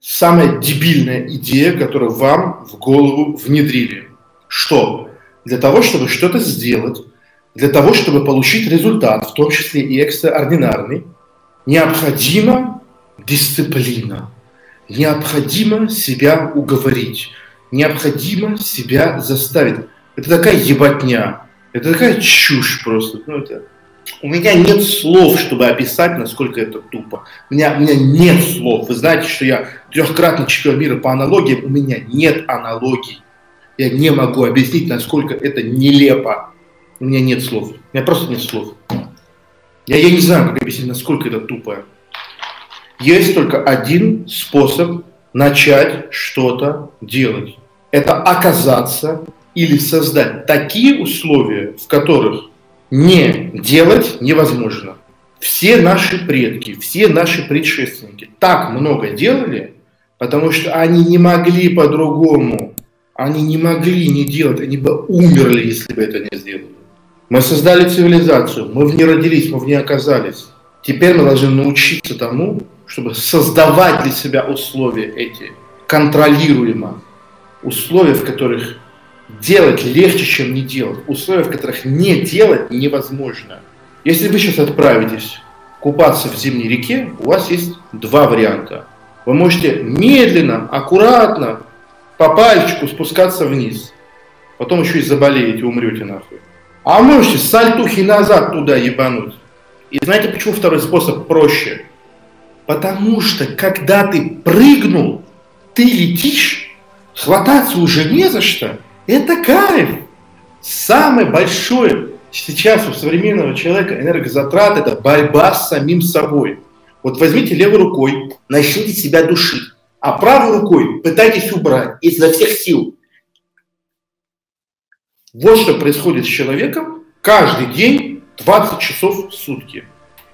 самая дебильная идея, которую вам в голову внедрили. Что? Для того, чтобы что-то сделать, для того, чтобы получить результат, в том числе и экстраординарный, необходима дисциплина, необходимо себя уговорить, необходимо себя заставить. Это такая ебатня, это такая чушь просто. Ну, это... У меня нет слов, чтобы описать, насколько это тупо. У меня, у меня нет слов. Вы знаете, что я трехкратный чемпион мира по аналогиям. У меня нет аналогий. Я не могу объяснить, насколько это нелепо. У меня нет слов. У меня просто нет слов. Я, я не знаю, как объяснить, насколько это тупо. Есть только один способ начать что-то делать. Это оказаться или создать такие условия, в которых не делать невозможно. Все наши предки, все наши предшественники так много делали, потому что они не могли по-другому. Они не могли не делать, они бы умерли, если бы это не сделали. Мы создали цивилизацию, мы в ней родились, мы в ней оказались. Теперь мы должны научиться тому, чтобы создавать для себя условия эти, контролируемо. Условия, в которых делать легче, чем не делать. Условия, в которых не делать невозможно. Если вы сейчас отправитесь купаться в зимней реке, у вас есть два варианта. Вы можете медленно, аккуратно, по пальчику спускаться вниз. Потом еще и заболеете, умрете нахуй. А можете сальтухи назад туда ебануть. И знаете, почему второй способ проще? Потому что, когда ты прыгнул, ты летишь, хвататься уже не за что. Это кайф. Самое большое сейчас у современного человека энергозатрат – это борьба с самим собой. Вот возьмите левой рукой, начните себя душить, а правой рукой пытайтесь убрать изо всех сил. Вот что происходит с человеком каждый день 20 часов в сутки.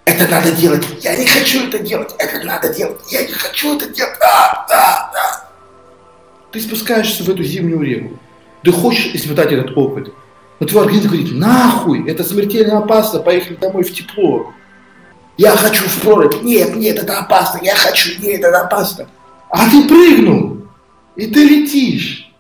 Это надо делать. Я не хочу это делать. Это надо делать. Я не хочу это делать. А, да, да. Ты спускаешься в эту зимнюю реку. Ты хочешь испытать этот опыт. Но твой организм говорит, нахуй, это смертельно опасно, поехали домой в тепло. Я хочу в прорубь. Нет, нет, это опасно. Я хочу, нет, это опасно. А ты прыгнул, и ты летишь.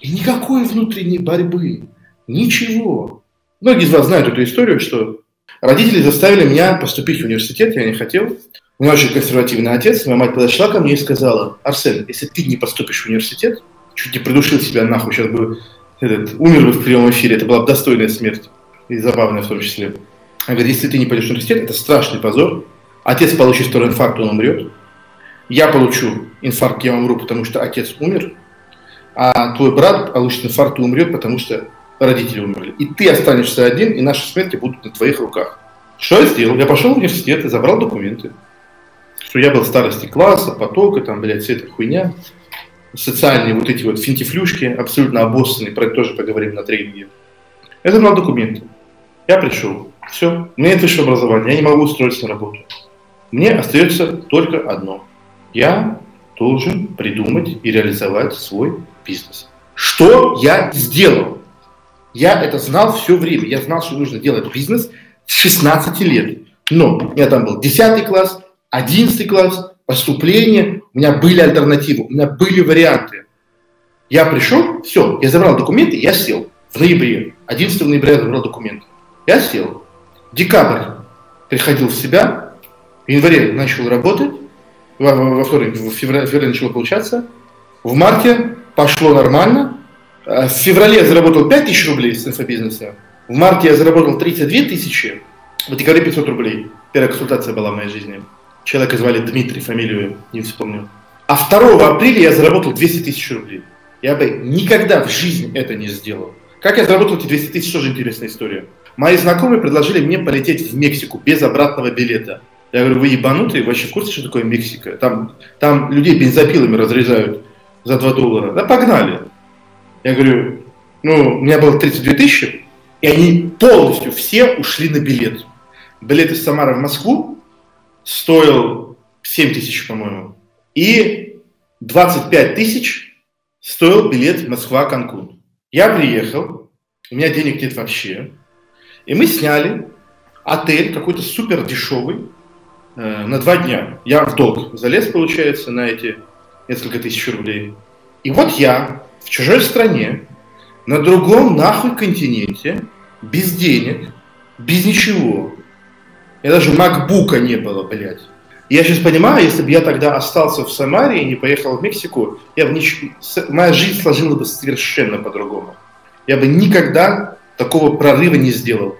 И никакой внутренней борьбы. Ничего. Многие из вас знают эту историю, что родители заставили меня поступить в университет, я не хотел. У меня очень консервативный отец. Моя мать подошла ко мне и сказала, Арсен, если ты не поступишь в университет, чуть не придушил себя нахуй, сейчас бы этот, умер бы в прямом эфире, это была бы достойная смерть, и забавная в том числе. Она говорит, если ты не пойдешь в университет, это страшный позор. Отец получит второй инфаркт, он умрет. Я получу инфаркт, я умру, потому что отец умер. А твой брат получит инфаркт и умрет, потому что родители умерли. И ты останешься один, и наши смерти будут на твоих руках. Что я сделал? Я пошел в университет и забрал документы. Что я был старости класса, потока, там, блядь, вся эта хуйня социальные вот эти вот финтифлюшки, абсолютно обоссанные, про это тоже поговорим на тренинге. Это был документы. Я пришел. Все. У меня нет высшего образования. Я не могу устроиться на работу. Мне остается только одно. Я должен придумать и реализовать свой бизнес. Что я сделал? Я это знал все время. Я знал, что нужно делать бизнес с 16 лет. Но у меня там был 10 класс, 11 класс, поступление, у меня были альтернативы, у меня были варианты. Я пришел, все, я забрал документы, я сел в ноябре. 11 ноября я забрал документы. Я сел. Декабрь приходил в себя, в январе начал работать, во, во вторник, в феврале, в начало получаться, в марте пошло нормально, э, в феврале я заработал 5 тысяч рублей с инфобизнеса, в марте я заработал 32 тысячи, в декабре 500 рублей. Первая консультация была в моей жизни. Человека звали Дмитрий, фамилию не вспомню. А 2 апреля я заработал 200 тысяч рублей. Я бы никогда в жизни это не сделал. Как я заработал эти 200 тысяч, тоже интересная история. Мои знакомые предложили мне полететь в Мексику без обратного билета. Я говорю, вы ебанутые, вообще в курсе, что такое Мексика? Там, там людей бензопилами разрезают за 2 доллара. Да погнали. Я говорю, ну, у меня было 32 тысячи, и они полностью все ушли на билет. Билет из Самары в Москву стоил 7 тысяч, по-моему. И 25 тысяч стоил билет Москва-Канкун. Я приехал, у меня денег нет вообще. И мы сняли отель какой-то супер дешевый э, на два дня. Я в долг залез, получается, на эти несколько тысяч рублей. И вот я в чужой стране, на другом нахуй континенте, без денег, без ничего. И даже макбука не было, блядь. Я сейчас понимаю, если бы я тогда остался в Самаре и не поехал в Мексику, я бы нич... моя жизнь сложилась бы совершенно по-другому. Я бы никогда такого прорыва не сделал.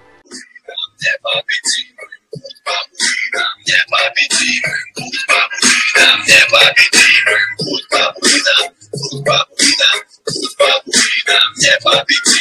непобедимым.